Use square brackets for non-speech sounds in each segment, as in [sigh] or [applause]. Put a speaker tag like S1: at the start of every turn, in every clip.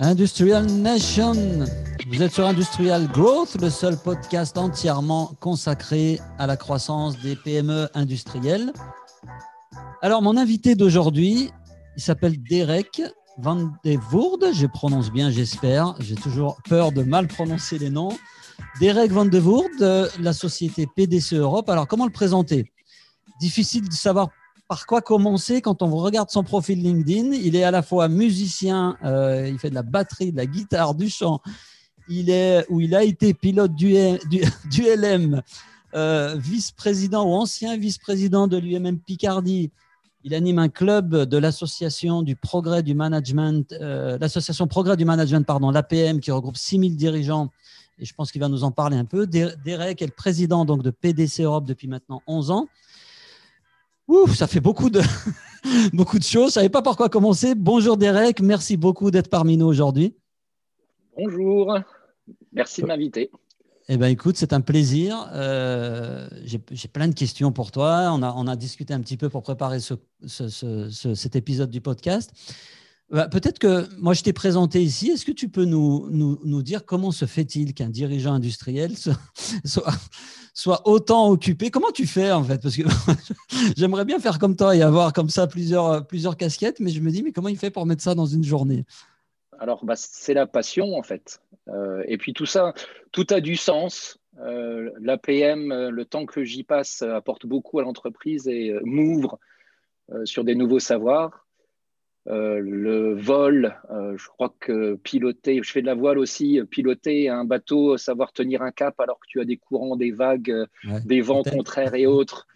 S1: Industrial Nation, vous êtes sur Industrial Growth, le seul podcast entièrement consacré à la croissance des PME industrielles. Alors, mon invité d'aujourd'hui, il s'appelle Derek Van de Voorde, je prononce bien, j'espère. J'ai toujours peur de mal prononcer les noms. Derek Van de Voorde, la société PDC Europe. Alors, comment le présenter? Difficile de savoir par quoi commencer quand on regarde son profil LinkedIn? Il est à la fois musicien, euh, il fait de la batterie, de la guitare, du chant. Il est, ou il a été pilote du, du, [laughs] LM, euh, vice-président ou ancien vice-président de l'UMM Picardie. Il anime un club de l'association du progrès du management, euh, l'association progrès du management, pardon, l'APM, qui regroupe 6000 dirigeants. Et je pense qu'il va nous en parler un peu. Derek est le président donc de PDC Europe depuis maintenant 11 ans. Ouf, ça fait beaucoup de, [laughs] beaucoup de choses. Je ne savais pas par quoi commencer. Bonjour Derek, merci beaucoup d'être parmi nous aujourd'hui.
S2: Bonjour, merci de m'inviter.
S1: Eh bien, écoute, c'est un plaisir. Euh, j'ai plein de questions pour toi. On a, on a, discuté un petit peu pour préparer ce, cet épisode du podcast. Bah, peut-être que moi, je t'ai présenté ici. Est-ce que tu peux nous, nous, nous dire comment se fait-il qu'un dirigeant industriel [laughs] soit, soit autant occupé? Comment tu fais en fait? Parce que [laughs] j'aimerais bien faire comme toi et avoir comme ça plusieurs, plusieurs casquettes, mais je me dis, mais comment il fait pour mettre ça dans une journée?
S2: Alors, bah, c'est la passion en fait. Euh, et puis tout ça, tout a du sens. Euh, L'APM, euh, le temps que j'y passe, apporte beaucoup à l'entreprise et m'ouvre sur des nouveaux savoirs. Euh, le vol, euh, je crois que piloter, je fais de la voile aussi, piloter un bateau, savoir tenir un cap alors que tu as des courants, des vagues, des vents contraires et autres,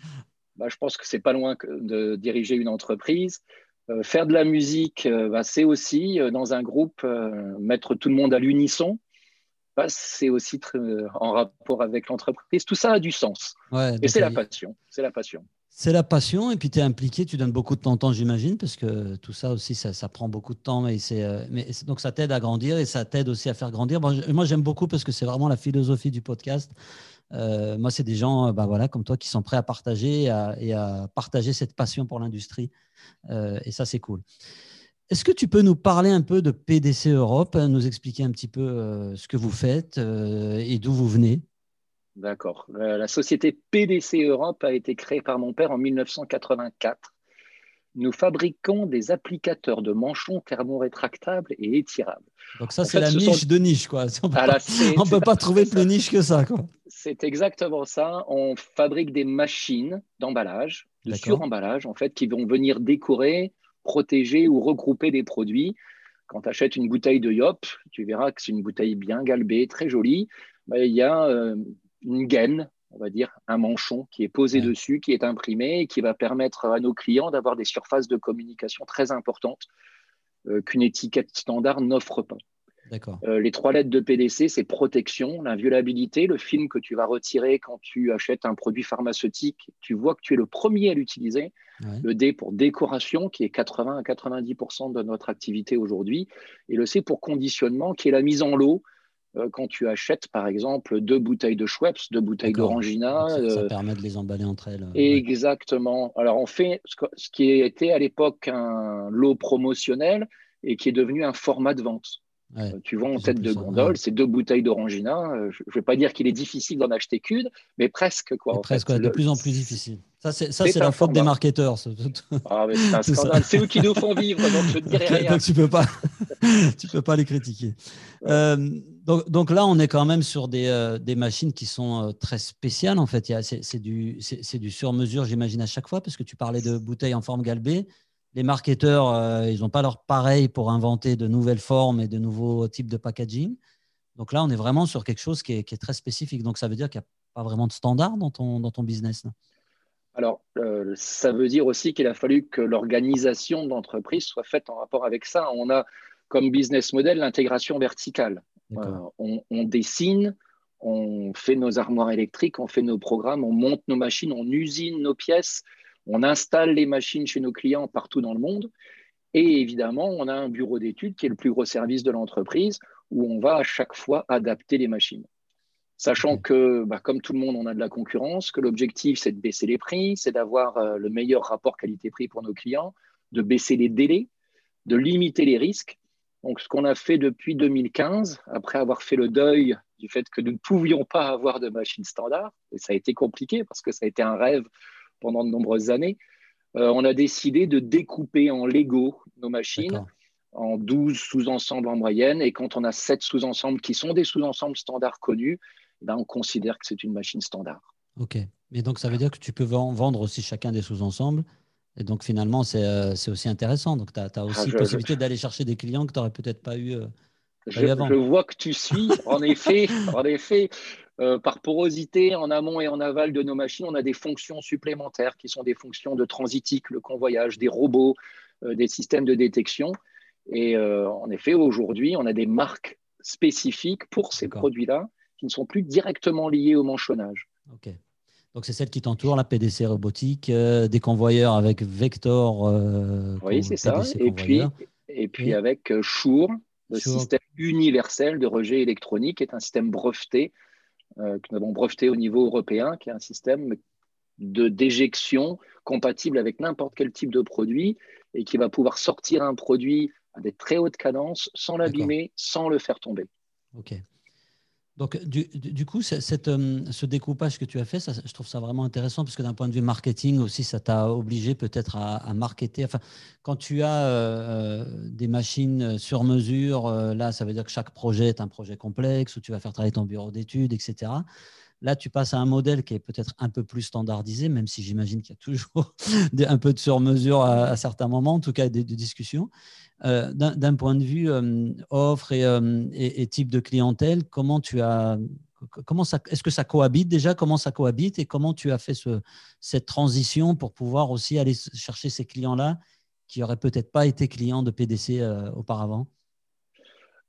S2: bah, je pense que c'est pas loin de diriger une entreprise. Euh, faire de la musique, bah, c'est aussi dans un groupe mettre tout le monde à l'unisson. Bah, c'est aussi en rapport avec l'entreprise. Tout ça a du sens. et c'est la passion. C'est la passion.
S1: C'est la passion et puis tu es impliqué, tu donnes beaucoup de ton temps, j'imagine, parce que tout ça aussi, ça, prend beaucoup de temps. C'est, euh, mais, donc ça t'aide à grandir et ça t'aide aussi à faire grandir. moi, j'aime beaucoup parce que c'est vraiment la philosophie du podcast. Euh, moi, c'est des gens bah, voilà, comme toi qui sont prêts à partager et à, partager cette passion pour l'industrie. Et ça, c'est cool. Est-ce que tu peux nous parler un peu de PDC Europe, nous expliquer un petit peu ce que vous faites et d'où vous venez?
S2: D'accord. La société PDC Europe a été créée par mon père en 1984. Nous fabriquons des applicateurs de manchons thermorétractables et étirables.
S1: Donc ça, c'est la niche de niche, quoi. On ne peut, pas, trouver plus niche que ça,
S2: C'est exactement ça. On fabrique des machines d'emballage, de suremballage, en fait, qui vont venir décorer, protéger ou regrouper des produits. Quand tu achètes une bouteille de Yop, tu verras que c'est une bouteille bien galbée, très jolie. Ben, il y a euh, une gaine, on va dire, un manchon qui est posé dessus, qui est imprimé et qui va permettre à nos clients d'avoir des surfaces de communication très importantes euh, qu'une étiquette standard n'offre pas. Euh, les trois lettres de PDC, c'est protection, l'inviolabilité, le film que tu vas retirer quand tu achètes un produit pharmaceutique, tu vois que tu es le premier à l'utiliser. Le D pour décoration, qui est 80 à 90% de notre activité aujourd'hui. Et le C pour conditionnement, qui est la mise en lot, quand tu achètes, par exemple, deux bouteilles de Schweppes, deux bouteilles d'Orangina.
S1: Ça, euh, permet de les emballer entre elles.
S2: Exactement. Alors, on fait ce qui était à l'époque un lot promotionnel et qui est devenu un format de vente. Euh, tu vois en tête de gondole, c'est deux bouteilles d'Orangina. Je ne vais pas dire qu'il est difficile d'en acheter qu'une, mais presque. Quoi,
S1: presque, de plus en plus difficile. Ça, c'est la faute des marketeurs.
S2: Ah, [laughs] c'est eux qui nous font vivre, donc je ne dirai rien.
S1: donc tu ne peux, pas, [laughs] tu peux pas les critiquer. Donc, donc, là, on est quand même sur des, euh, des machines qui sont euh, très spéciales. En fait, c'est du, du sur-mesure, j'imagine, à chaque fois, parce que tu parlais de bouteilles en forme galbée. Les marketeurs, euh, ils n'ont pas leur pareil pour inventer de nouvelles formes et de nouveaux types de packaging. Donc là, on est vraiment sur quelque chose qui est, qui est très spécifique. Donc ça veut dire qu'il n'y a pas vraiment de standard dans ton, dans ton business.
S2: Alors, ça veut dire aussi qu'il a fallu que l'organisation d'entreprise soit faite en rapport avec ça. On a comme business model l'intégration verticale. Euh, on, dessine, on fait nos armoires électriques, on fait nos programmes, on monte nos machines, on usine nos pièces, on installe les machines chez nos clients partout dans le monde. Et évidemment, on a un bureau d'études qui est le plus gros service de l'entreprise où on va à chaque fois adapter les machines. Sachant que, bah, comme tout le monde, on a de la concurrence, que l'objectif, c'est de baisser les prix, c'est d'avoir euh, le meilleur rapport qualité-prix pour nos clients, de baisser les délais, de limiter les risques. Donc, ce qu'on a fait depuis 2015, après avoir fait le deuil du fait que nous ne pouvions pas avoir de machines standard, et ça a été compliqué parce que ça a été un rêve pendant de nombreuses années, euh, on a décidé de découper en Lego nos machines en 12 sous-ensembles en moyenne. Et quand on a 7 sous-ensembles qui sont des sous-ensembles standards connus, ben on considère que c'est une machine standard.
S1: OK. Mais donc, ça veut dire que tu peux vendre aussi chacun des sous-ensembles. Et donc, finalement, c'est euh, aussi intéressant. Donc, tu as, ah, aussi la possibilité d'aller chercher des clients que tu n'aurais peut-être pas eu. Euh,
S2: je, je, vois que tu suis. En effet, [laughs] en effet euh, par porosité en amont et en aval de nos machines, on a des fonctions supplémentaires qui sont des fonctions de transitique, le convoyage, des robots, des systèmes de détection. Et en effet, aujourd'hui, on a des marques spécifiques pour ces produits-là qui ne sont plus directement liés au manchonnage.
S1: OK. Donc, c'est celle qui t'entoure, la PDC robotique, euh, des convoyeurs avec Vector.
S2: Euh, oui, c'est ça. Et puis, et puis avec euh, Shure, le système universel de rejet électronique, qui est un système breveté, que nous avons breveté au niveau européen, qui est un système de déjection compatible avec n'importe quel type de produit et qui va pouvoir sortir un produit à des très hautes cadences sans l'abîmer, sans le faire tomber.
S1: OK. Donc, du, coup, cette, euh, ce découpage que tu as fait, je trouve ça vraiment intéressant parce que d'un point de vue marketing aussi, ça t'a obligé peut-être à, marketer. Quand tu as euh, euh, des machines sur mesure, là, ça veut dire que chaque projet est un projet complexe où tu vas faire travailler ton bureau d'études, etc. Là, tu passes à un modèle qui est peut-être un peu plus standardisé, même si j'imagine qu'il y a toujours [laughs] un peu de sur-mesure à, certains moments, en tout cas des, des discussions. Euh, d'un point de vue euh, offre euh, et, type de clientèle, comment tu as, comment est-ce que ça cohabite déjà? Comment ça cohabite et comment tu as fait ce, cette transition pour pouvoir aussi aller chercher ces clients-là qui n'auraient peut-être pas été clients de PDC auparavant?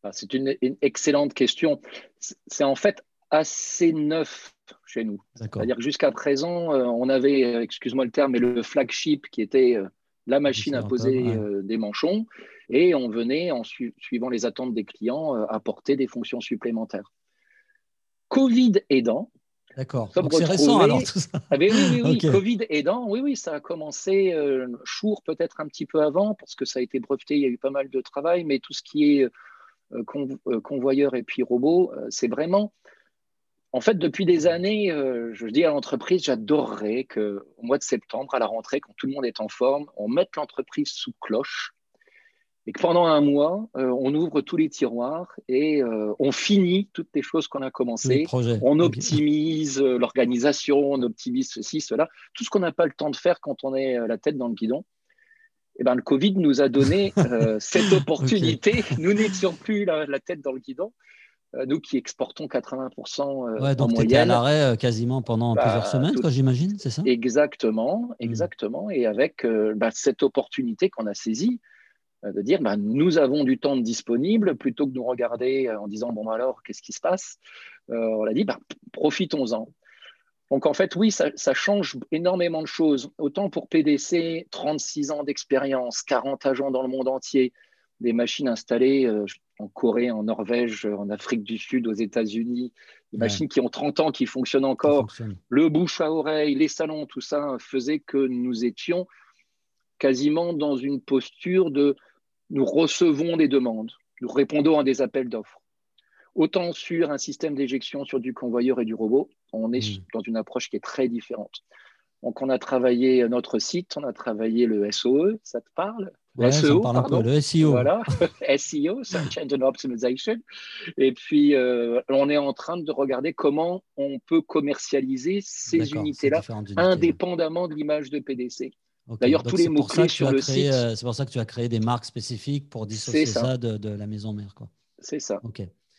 S2: Ah, C'est une, excellente question. C'est en fait assez neuf chez nous. C'est-à-dire que jusqu'à présent, on avait, excuse-moi le terme, mais le flagship qui était la machine à poser des manchons et on venait, en suivant les attentes des clients, euh, apporter des fonctions supplémentaires. Covid aidant,
S1: D'accord. c'est récent alors tout ça.
S2: Ah, oui, oui, oui. [laughs] Covid aidant, oui, oui, ça a commencé euh, Chour peut-être un petit peu avant parce que ça a été breveté, il y a eu pas mal de travail, mais tout ce qui est euh, convoyeur et puis robot, c'est vraiment. En fait, depuis des années, je dis à l'entreprise, j'adorerais qu'au mois de septembre, à la rentrée, quand tout le monde est en forme, on mette l'entreprise sous cloche et que pendant un mois, euh, on ouvre tous les tiroirs et euh, on finit toutes les choses qu'on a commencées. On optimise euh, l'organisation, on optimise ceci, cela, tout ce qu'on n'a pas le temps de faire quand on est la tête dans le guidon. Et eh ben, le Covid nous a donné [laughs] cette opportunité. Nous n'étions plus la, tête dans le guidon. Nous qui exportons 80% ouais, donc
S1: en moyenne. à l'arrêt quasiment pendant bah, plusieurs semaines, j'imagine, c'est ça?
S2: Exactement, hmm. exactement. Et avec bah, cette opportunité qu'on a saisie, euh, de dire bah, nous avons du temps disponible plutôt que de nous regarder euh, en disant bon alors qu'est-ce qui se passe? Euh, on a dit bah, profitons-en donc en fait oui ça, change énormément de choses autant pour PDC 36 ans d'expérience 40 agents dans le monde entier des machines installées en Corée en Norvège en Afrique du Sud aux États-Unis des machines qui ont 30 ans qui fonctionnent encore le bouche à oreille les salons tout ça faisait que nous étions quasiment dans une posture de nous recevons des demandes, nous répondons à des appels d'offres. Autant sur un système d'éjection sur du convoyeur et du robot, on est hmm. dans une approche qui est très différente. Donc, on a travaillé notre site, on a travaillé le SOE, ça te parle?
S1: SEO, pardon. le SEO.
S2: Voilà, [laughs] SEO, Search Engine Optimization. Et puis, euh, on est en train de regarder comment on peut commercialiser ces unités-là, indépendamment de l'image de PDC. D'ailleurs, tous les mots-clés sur le site.
S1: Euh, c'est pour ça que tu as créé des marques spécifiques pour dissocier ça, de, la maison mère.
S2: C'est ça.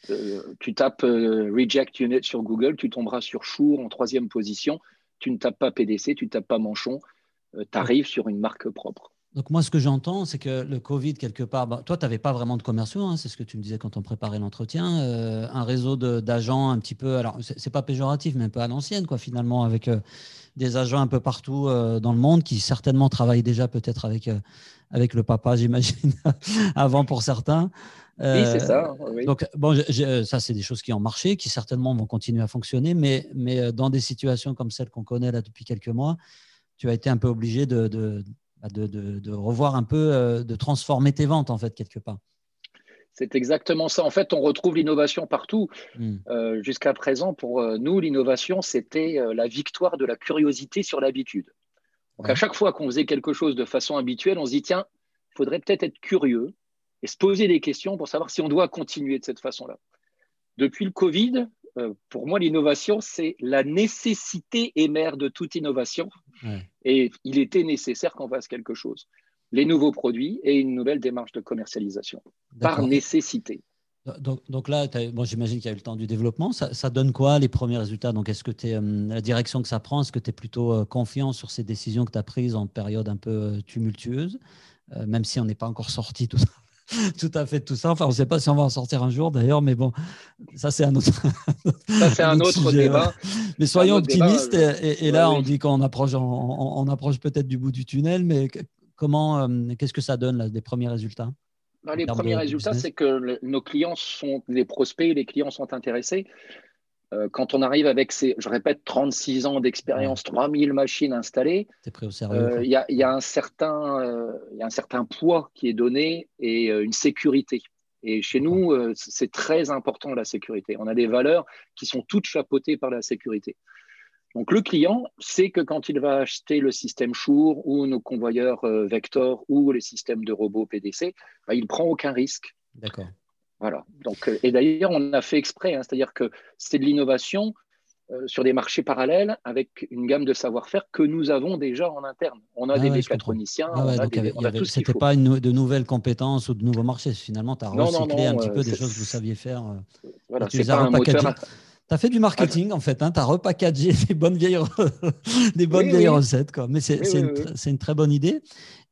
S2: Euh, tu tapes Reject Unit sur Google, tu tomberas sur Shure en troisième position. Tu ne tapes pas PDC, tu ne tapes pas Manchon. tu arrives sur une marque propre.
S1: Donc moi, ce que j'entends, c'est que le Covid, quelque part, bah, toi, tu n'avais pas vraiment de commerciaux, hein, c'est ce que tu me disais quand on préparait l'entretien, un réseau d'agents un petit peu, alors c'est pas péjoratif, mais un peu à l'ancienne, quoi, finalement, avec des agents un peu partout euh, dans le monde qui certainement travaillent déjà peut-être avec, euh, avec le papa, [laughs] j'imagine, avant pour certains.
S2: oui, c'est ça.
S1: Euh, donc, bon, ça, c'est des choses qui ont marché, qui certainement vont continuer à fonctionner, mais, mais dans des situations comme celle qu'on connaît là depuis quelques mois, tu as été un peu obligé de, de, bah, de, de revoir un peu, de transformer tes ventes, en fait, quelque part.
S2: C'est exactement ça. En fait, on retrouve l'innovation partout. Hmm. Euh, jusqu'à présent, pour euh, nous, l'innovation, c'était euh, la victoire de la curiosité sur l'habitude. Donc, à chaque fois qu'on faisait quelque chose de façon habituelle, on se dit, tiens, il faudrait peut-être être curieux et se poser des questions pour savoir si on doit continuer de cette façon-là. Depuis le Covid, pour moi, l'innovation, c'est la nécessité mère de toute innovation. Et il était nécessaire qu'on fasse quelque chose les nouveaux produits et une nouvelle démarche de commercialisation, par nécessité.
S1: Donc, là, bon, j'imagine qu'il y a eu le temps du développement. Ça, donne quoi les premiers résultats? Donc, est-ce que tu es euh, la direction que ça prend Est-ce que tu es plutôt euh, confiant sur ces décisions que tu as prises en période un peu euh, tumultueuse, même si on n'est pas encore sorti tout, [laughs] tout à fait tout ça. Enfin, on ne sait pas si on va en sortir un jour d'ailleurs, mais bon, ça c'est un autre,
S2: ça, c'est [laughs] un, autre, débat.
S1: Mais soyons optimistes. et, là, on dit qu'on approche, on approche peut-être du bout du tunnel, mais Comment, euh, qu'est-ce que ça donne, des premiers résultats
S2: Les premiers résultats, c'est que nos clients sont, les prospects, les clients sont intéressés. Euh, quand on arrive avec ces, je répète, 36 ans d'expérience, 3000 machines installées, euh, il y, a un certain, y a un certain poids qui est donné et une sécurité. Et chez nous, c'est très important la sécurité. On a des valeurs qui sont toutes chapeautées par la sécurité. Donc le client sait que quand il va acheter le système Shure ou nos convoyeurs euh, Vector ou les systèmes de robots PDC, bah, il ne prend aucun risque.
S1: D'accord.
S2: Voilà. Donc, euh, et d'ailleurs, on a fait exprès, hein, c'est-à-dire que c'est de l'innovation euh, sur des marchés parallèles avec une gamme de savoir-faire que nous avons déjà en interne. On a ah des mécatroniciens,
S1: ah on a, C'était pas une, de nouvelles compétences ou de nouveaux marchés. Finalement, tu as recyclé un petit peu des choses que vous saviez faire.
S2: Voilà, c'est pas un moteur.
S1: Tu as fait du marketing, en fait. Hein, tu as repackagé [laughs] des bonnes vieilles, [laughs] des bonnes vieilles recettes. Quoi. Mais c'est une, une, très bonne idée.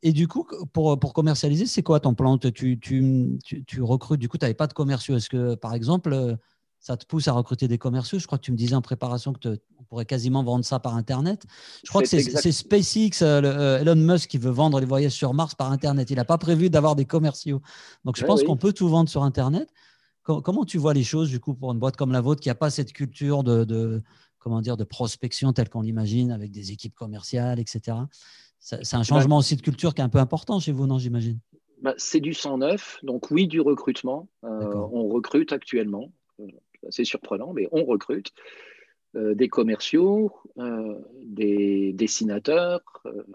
S1: Et du coup, pour, pour commercialiser, c'est quoi ton plan? Tu, tu, tu, tu, recrutes, du coup, tu n'avais pas de commerciaux. Est-ce que, par exemple, euh, ça te pousse à recruter des commerciaux? Je crois que tu me disais en préparation que on pourrait quasiment vendre ça par Internet. Je crois que c'est SpaceX, euh, euh, Elon Musk, qui veut vendre les voyages sur Mars par Internet. Il n'a pas prévu d'avoir des commerciaux. Donc, je pense qu'on peut tout vendre sur Internet. Comment tu vois les choses, du coup, pour une boîte comme la vôtre qui n'a pas cette culture de, comment dire, de prospection telle qu'on l'imagine, avec des équipes commerciales, etc. C'est un changement aussi de culture qui est un peu important chez vous, non, j'imagine?
S2: Bah, C'est du 109, donc oui, du recrutement. Euh, on recrute actuellement. Euh, c'est surprenant, mais on recrute. Euh, des commerciaux, des dessinateurs,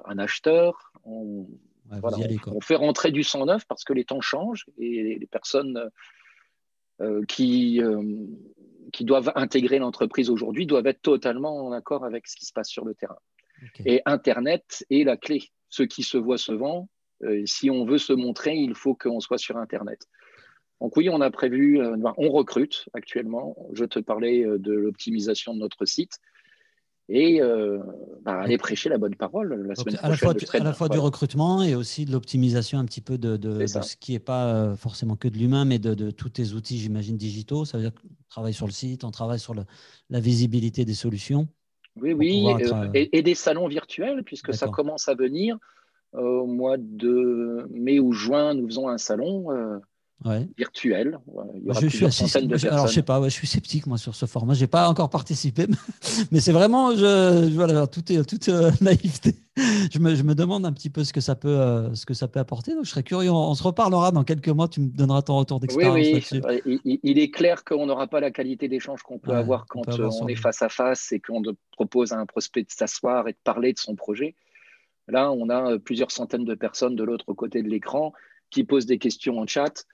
S2: un acheteur. On, on, fait rentrer du 109 parce que les temps changent et les personnes qui, euh, qui doivent intégrer l'entreprise aujourd'hui doivent être totalement en accord avec ce qui se passe sur le terrain. Et Internet est la clé. Ce qui se voit se vend. Euh, si on veut se montrer, il faut qu'on soit sur Internet. Donc oui, on a prévu, on recrute actuellement. Je te parlais de l'optimisation de notre site et euh, bah, aller prêcher la bonne parole la semaine
S1: à La fois, à la fois du recrutement et aussi de l'optimisation un petit peu de, de, ce qui n'est pas euh, forcément que de l'humain, mais de, de, tous tes outils, j'imagine, digitaux. Ça veut dire qu'on travaille sur le site, on travaille sur le, la visibilité des solutions.
S2: Oui, oui, euh, et, des salons virtuels, puisque ça commence à venir. Au mois de mai ou juin, nous faisons un salon virtuel.
S1: je suis alors, je sais pas, je suis sceptique moi sur ce format. J'ai pas encore participé, mais [laughs] c'est vraiment, je, voilà, est toute euh, [laughs] naïveté. Je me, je me, demande un petit peu ce que ça peut, euh, ce que ça peut apporter. Donc, je serais curieux. On, se reparlera dans quelques mois. Tu me donneras ton retour d'expérience.
S2: Oui, oui. Il, est clair qu'on n'aura pas la qualité d'échange qu'on peut avoir quand euh, on, est face à face et qu'on propose à un prospect de s'asseoir et de parler de son projet. Là, on a plusieurs centaines de personnes de l'autre côté de l'écran qui posent des questions en chat.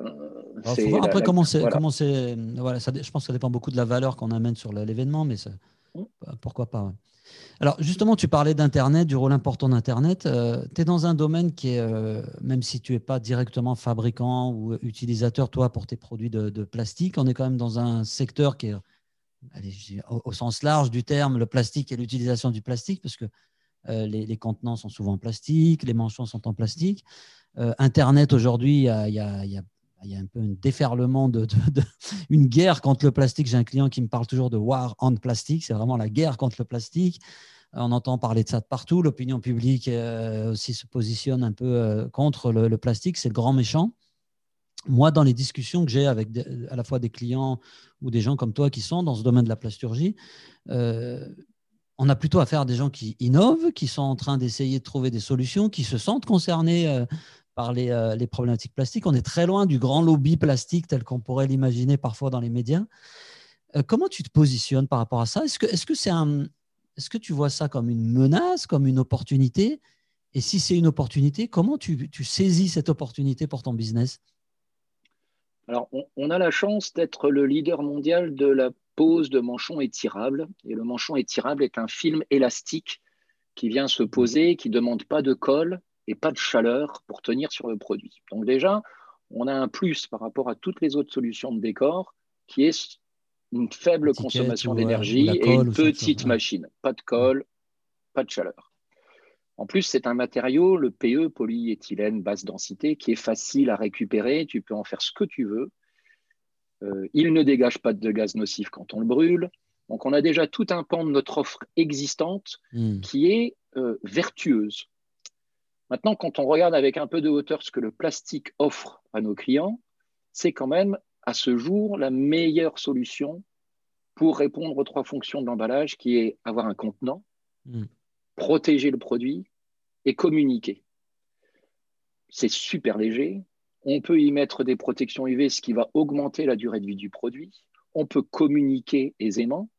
S1: Euh, après, comment c'est. Voilà, ça, je pense que ça dépend beaucoup de la valeur qu'on amène sur l'événement, mais mmh. bah, pourquoi pas. Alors, justement, tu parlais d'Internet, du rôle important d'Internet. Euh, tu es dans un domaine qui est, euh, même si tu n'es pas directement fabricant ou utilisateur, toi, pour tes produits de, plastique, on est quand même dans un secteur qui est, au, sens large du terme, le plastique et l'utilisation du plastique, parce que les, contenants sont souvent en plastique, les manchons sont en plastique. Internet, aujourd'hui, il y a, il y a un peu un déferlement, de, [laughs] une guerre contre le plastique. J'ai un client qui me parle toujours de war on plastique. C'est vraiment la guerre contre le plastique. Euh, on entend parler de ça de partout. L'opinion publique euh, aussi se positionne un peu euh, contre le, plastique. C'est le grand méchant. Moi, dans les discussions que j'ai avec à la fois des clients ou des gens comme toi qui sont dans ce domaine de la plasturgie, on a plutôt affaire à des gens qui innovent, qui sont en train d'essayer de trouver des solutions, qui se sentent concernés par les, les, problématiques plastiques. On est très loin du grand lobby plastique tel qu'on pourrait l'imaginer parfois dans les médias. comment tu te positionnes par rapport à ça? Est-ce que, est que c'est un, est-ce que tu vois ça comme une menace, comme une opportunité? Et si c'est une opportunité, comment tu, saisis cette opportunité pour ton business?
S2: Alors, on, a la chance d'être le leader mondial de la pose de manchons étirables. Et le manchon étirable est un film élastique qui vient se poser, qui ne demande pas de colle et pas de chaleur pour tenir sur le produit. Donc déjà, on a un plus par rapport à toutes les autres solutions de décor qui est une faible consommation d'énergie et une petite machine. Pas de colle, pas de chaleur. En plus, c'est un matériau, le PE, polyéthylène basse densité, qui est facile à récupérer. Tu peux en faire ce que tu veux. Euh, il ne dégage pas de gaz nocif quand on le brûle. Donc, on a déjà tout un pan de notre offre existante hmm. qui est euh, vertueuse. Maintenant, quand on regarde avec un peu de hauteur ce que le plastique offre à nos clients, c'est quand même à ce jour la meilleure solution pour répondre aux trois fonctions de l'emballage, qui est avoir un contenant, hmm. protéger le produit et communiquer. C'est super léger. On peut y mettre des protections UV, ce qui va augmenter la durée de vie du produit. On peut communiquer aisément.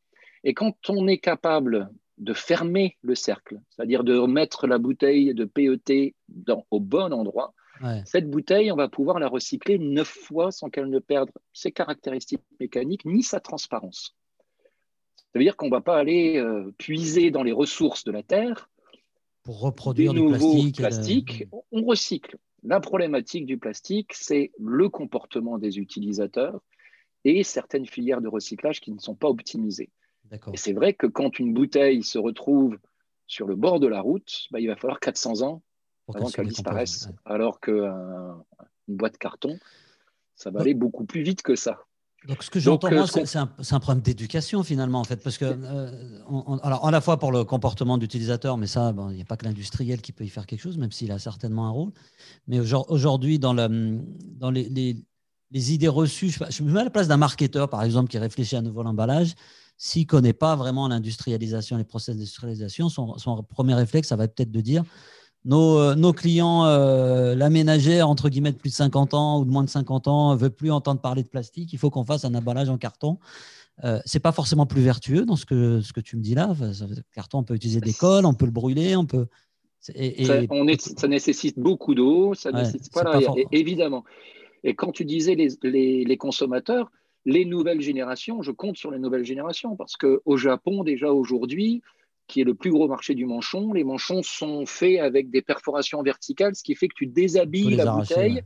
S2: Et quand on est capable de fermer le cercle, c'est-à-dire de mettre la bouteille de PET dans, au bon endroit, cette bouteille, on va pouvoir la recycler neuf fois sans qu'elle ne perde ses caractéristiques mécaniques ni sa transparence. Ça veut dire qu'on ne va pas aller euh, puiser dans les ressources de la Terre
S1: pour reproduire du plastique.
S2: plastique. On recycle. La problématique du plastique, c'est le comportement des utilisateurs et certaines filières de recyclage qui ne sont pas optimisées. Et c'est vrai que quand une bouteille se retrouve sur le bord de la route, bah, il va falloir 400 ans avant qu'elle disparaisse. Alors qu'une euh, boîte carton, ça va aller beaucoup plus vite que ça.
S1: Donc, ce que j'entends, moi, euh, c'est un, problème d'éducation finalement, en fait, parce que, euh, alors, à la fois pour le comportement d'utilisateur, mais ça, il n'y a pas que l'industriel qui peut y faire quelque chose, même s'il a certainement un rôle. Mais aujourd'hui, dans, dans les, les, idées reçues, je, me mets à la place d'un marketeur, par exemple, qui réfléchit à nouveau l'emballage. S'il ne connaît pas vraiment l'industrialisation, les process d'industrialisation, son, son premier réflexe, ça va peut-être de dire euh, nos, clients, euh, la ménagère, entre guillemets, de plus de 50 ans ou de moins de 50 ans, ne veut plus entendre parler de plastique. Il faut qu'on fasse un emballage en carton. Euh, ce n'est pas forcément plus vertueux dans ce que, ce que tu me dis là. Le carton, on peut utiliser des colles, on peut le brûler, on peut.
S2: Et, ça, on est, ça, nécessite beaucoup d'eau, ça nécessite évidemment. Et quand tu disais les, les, les, consommateurs, les nouvelles générations, je compte sur les nouvelles générations parce qu'au Japon, déjà aujourd'hui, qui est le plus gros marché du manchon. Les manchons sont faits avec des perforations verticales, ce qui fait que tu déshabilles la bouteille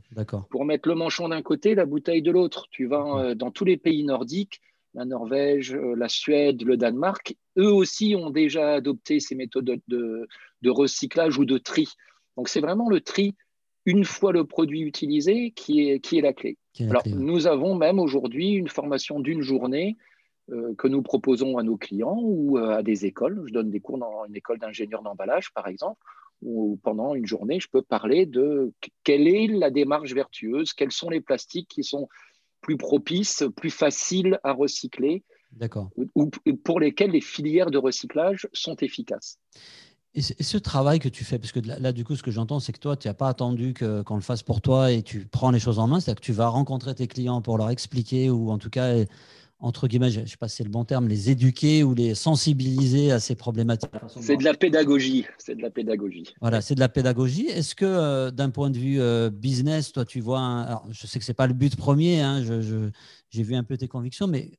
S2: pour mettre le manchon d'un côté, la bouteille de l'autre. Tu vas euh, dans tous les pays nordiques, la Norvège, euh, la Suède, le Danemark, eux aussi ont déjà adopté ces méthodes de, recyclage ou de tri. Donc c'est vraiment le tri une fois le produit utilisé qui est, qui est la clé. Alors, nous avons même aujourd'hui une formation d'une journée euh, que nous proposons à nos clients ou euh, à des écoles. Je donne des cours dans une école d'ingénieur d'emballage, par exemple, où pendant une journée, je peux parler de quelle est la démarche vertueuse, quels sont les plastiques qui sont plus propices, plus faciles à recycler, ou pour lesquels les filières de recyclage sont efficaces.
S1: Et ce travail que tu fais, parce que là, du coup, ce que j'entends, c'est que toi, tu n'as pas attendu qu'on le fasse pour toi et tu prends les choses en main, c'est-à-dire que tu vas rencontrer tes clients pour leur expliquer ou en tout cas entre guillemets, je ne sais pas si c'est le bon terme, les éduquer ou les sensibiliser à ces problématiques
S2: C'est de la pédagogie. C'est de la pédagogie.
S1: Voilà, c'est de la pédagogie. Est-ce que euh, d'un point de vue euh, business, toi, tu vois, alors, je sais que ce n'est pas le but premier, hein, j'ai vu un peu tes convictions, mais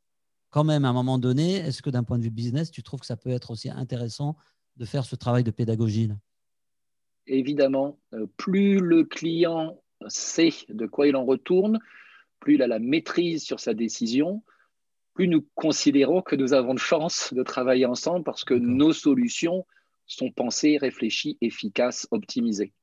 S1: quand même, à un moment donné, est-ce que d'un point de vue business, tu trouves que ça peut être aussi intéressant de faire ce travail de pédagogie
S2: Évidemment, euh, plus le client sait de quoi il en retourne, plus il a la maîtrise sur sa décision, plus nous considérons que nous avons de chance de travailler ensemble parce que nos solutions sont pensées, réfléchies, efficaces, optimisées.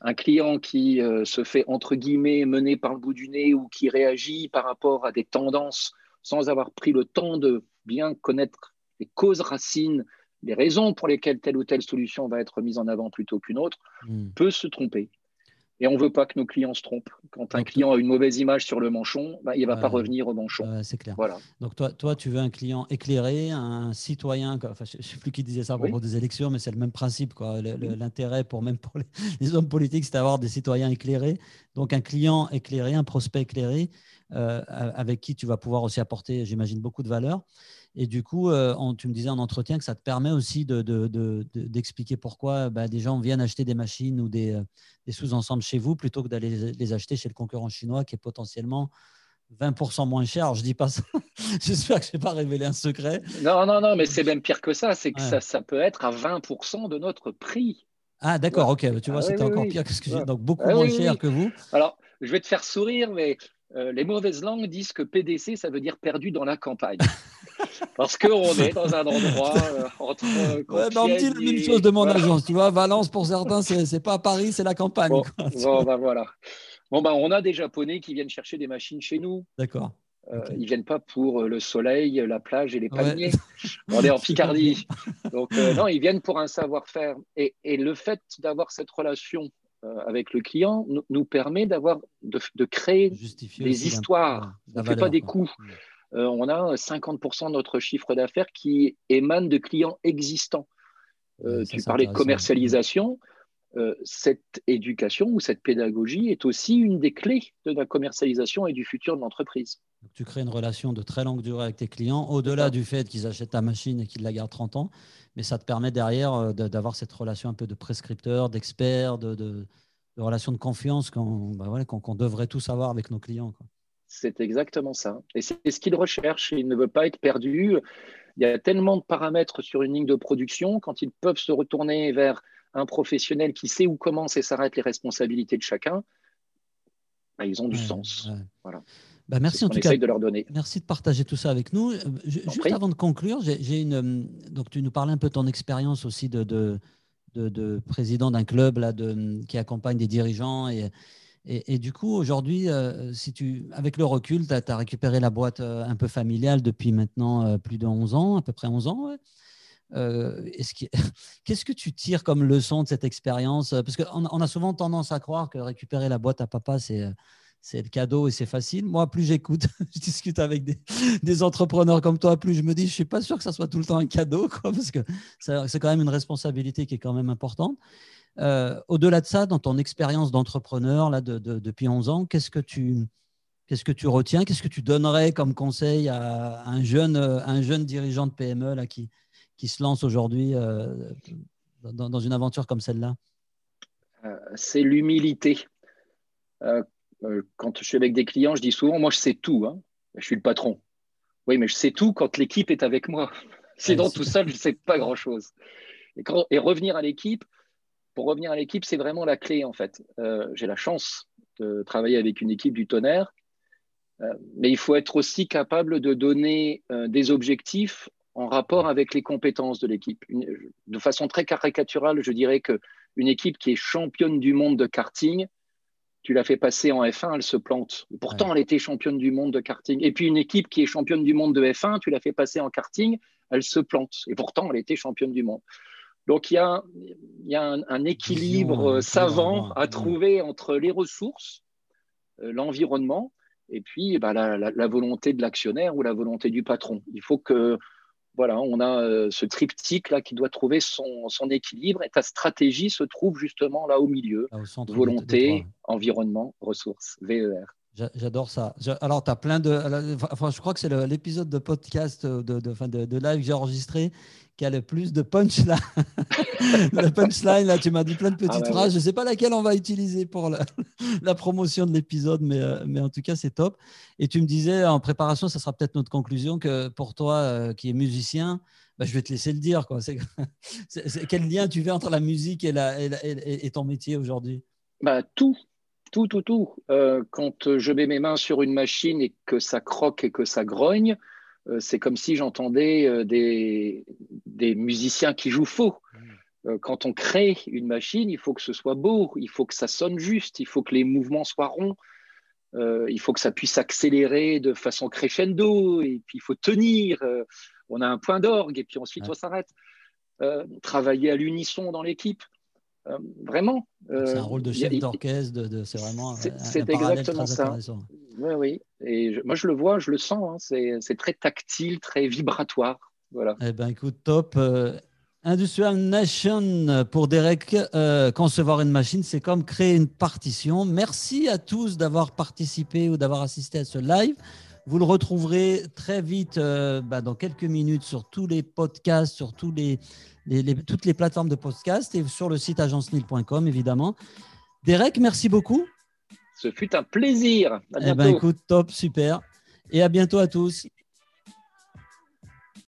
S2: Un client qui euh, se fait, entre guillemets, mener par le bout du nez ou qui réagit par rapport à des tendances sans avoir pris le temps de bien connaître les causes racines, les raisons pour lesquelles telle ou telle solution va être mise en avant plutôt qu'une autre, hmm. peut se tromper. Et on ne veut pas que nos clients se trompent. Quand un client a une mauvaise image sur le manchon, bah, il ne va pas revenir au manchon.
S1: c'est clair. Voilà. Donc toi, toi, tu veux un client éclairé, un citoyen, enfin, je ne sais plus qui disait ça à propos des élections, mais c'est le même principe. L'intérêt, pour même pour [laughs] les, hommes politiques, c'est d'avoir des citoyens éclairés. Donc un client éclairé, un prospect éclairé, euh, avec qui tu vas pouvoir aussi apporter, j'imagine, beaucoup de valeur. Et du coup, euh, tu me disais en entretien que ça te permet aussi d'expliquer de, pourquoi bah, des gens viennent acheter des machines ou des, euh, sous-ensembles chez vous plutôt que d'aller les acheter chez le concurrent chinois qui est potentiellement 20% moins cher. Alors, je dis pas ça. [laughs] J'espère que je n'ai pas révélé un secret.
S2: Non, non, non, mais c'est même pire que ça. C'est que ça, ça, peut être à 20% de notre prix.
S1: Ah, d'accord, ok. Tu vois, ah c'était encore pire que ce que j'ai. Donc, beaucoup ah moins cher que vous.
S2: Alors, je vais te faire sourire, mais euh, les mauvaises langues disent que PDC, ça veut dire perdu dans la campagne. [laughs] Parce qu'on est dans un endroit [laughs] euh, entre.
S1: Euh, ouais, on me dit la même chose de mon agence. Tu vois, Valence, pour certains, c'est pas Paris, c'est la campagne.
S2: Bon, bon bah, voilà. Bon, bah, on a des Japonais qui viennent chercher des machines chez nous.
S1: D'accord.
S2: Euh, Ils viennent pas pour le soleil, la plage et les palmiers. On est en [laughs] Picardie. Donc, non, ils viennent pour un savoir-faire. Et, et, le fait d'avoir cette relation avec le client nous, permet d'avoir de, de, créer des histoires. On ne fait pas des coups. Euh, on a 50% de notre chiffre d'affaires qui émane de clients existants. Euh, tu parlais de commercialisation. Euh, cette éducation ou cette pédagogie est aussi une des clés de la commercialisation et du futur de l'entreprise.
S1: Tu crées une relation de très longue durée avec tes clients, au-delà du fait qu'ils achètent ta machine et qu'ils la gardent 30 ans, mais ça te permet derrière d'avoir cette relation un peu de prescripteur, d'expert, de, de, relation de confiance bah qu'on devrait tous avoir avec nos clients.
S2: C'est exactement ça. Et c'est ce qu'il recherche. Il ne veut pas être perdu. Il y a tellement de paramètres sur une ligne de production. Quand ils peuvent se retourner vers un professionnel qui sait où commencent et s'arrêtent les responsabilités de chacun, bah, ils ont du sens. Voilà.
S1: Bah, merci en tout cas. de leur donner. Merci de partager tout ça avec nous. Euh, juste avant de conclure, j'ai une. Euh, donc tu nous parlais un peu de ton expérience aussi de, de, de, président d'un club là, qui accompagne des dirigeants et, et, du coup, aujourd'hui, euh, si tu, avec le recul, tu as, récupéré la boîte euh, un peu familiale depuis maintenant euh, plus de 11 ans, à peu près 11 ans. [laughs] Qu'est-ce que tu tires comme leçon de cette expérience? Parce qu'on on a souvent tendance à croire que récupérer la boîte à papa, c'est c'est le cadeau et c'est facile. Moi, plus j'écoute, [laughs] je discute avec [laughs] des, entrepreneurs comme toi, plus je me dis, je suis pas sûr que ça soit tout le temps un cadeau, parce que c'est quand même une responsabilité qui est quand même importante. Euh, au-delà de ça, dans ton expérience d'entrepreneur là, depuis 11 ans, qu'est-ce que tu, qu'est-ce que tu retiens? Qu'est-ce que tu donnerais comme conseil à un jeune, un jeune dirigeant de PME là, qui, qui se lance aujourd'hui euh, dans, une aventure comme celle-là?
S2: Euh, C'est l'humilité. quand je suis avec des clients, je dis souvent, moi je sais tout, hein. je suis le patron. Oui, mais je sais tout quand l'équipe est avec moi. [laughs] Sinon, tout seul, je ne sais pas grand-chose. Et, et, revenir à l'équipe, pour revenir à l'équipe, c'est vraiment la clé en fait. Euh, j'ai la chance de travailler avec une équipe du tonnerre, euh, mais il faut être aussi capable de donner euh, des objectifs en rapport avec les compétences de l'équipe. De façon très caricaturale, je dirais que une équipe qui est championne du monde de karting, tu l'as fait passer en F1, elle se plante. pourtant, elle était championne du monde de karting. Et puis une équipe qui est championne du monde de F1, tu l'as fait passer en karting, elle se plante. Et pourtant, elle était championne du monde. Donc il y a, un, équilibre savant à trouver entre les ressources, euh, l'environnement, et puis bah, la, volonté de l'actionnaire ou la volonté du patron. Il faut que voilà, on a euh, ce triptyque là qui doit trouver son, équilibre et ta stratégie se trouve justement là au milieu. volonté, environnement, ressources, VER.
S1: J'adore ça. Alors, tu as plein de. Enfin, je crois que c'est l'épisode de podcast, de, de, de, de live que j'ai enregistré qui a le plus de punchline. [laughs] le punchline, là, tu m'as dit plein de petites ah phrases. Je ne sais pas laquelle on va utiliser pour [laughs] la, promotion de l'épisode, mais, euh, mais en tout cas, c'est top. Et tu me disais en préparation, ça sera peut-être notre conclusion, que pour toi, euh, qui es musicien, bah, je vais te laisser le dire. Quoi. [laughs] quel lien tu fais entre la musique et, la, et, ton métier aujourd'hui?
S2: Bah, Tout. Tout, tout, tout. Euh, quand je mets mes mains sur une machine et que ça croque et que ça grogne, euh, c'est comme si j'entendais euh, des, musiciens qui jouent faux. Euh, quand on crée une machine, il faut que ce soit beau, il faut que ça sonne juste, il faut que les mouvements soient ronds, il faut que ça puisse accélérer de façon crescendo, et puis il faut tenir. on a un point d'orgue, et puis ensuite on s'arrête. travailler à l'unisson dans l'équipe. Vraiment.
S1: c'est un rôle de chef d'orchestre, c'est vraiment.
S2: C'est exactement ça. Oui, oui. Et moi, je le vois, je le sens. Hein. c'est très tactile, très vibratoire. Voilà.
S1: Eh ben, écoute, top. Industrial Nation pour Derek, euh, concevoir une machine, c'est comme créer une partition. Merci à tous d'avoir participé ou d'avoir assisté à ce live. Vous le retrouverez très vite, euh, bah, dans quelques minutes, sur tous les podcasts, sur tous les, toutes les plateformes de podcast et sur le site agencenil.com, évidemment. Derek, merci beaucoup.
S2: Ce fut un plaisir. À
S1: eh ben, bientôt. écoute, top, super. Et à bientôt à tous.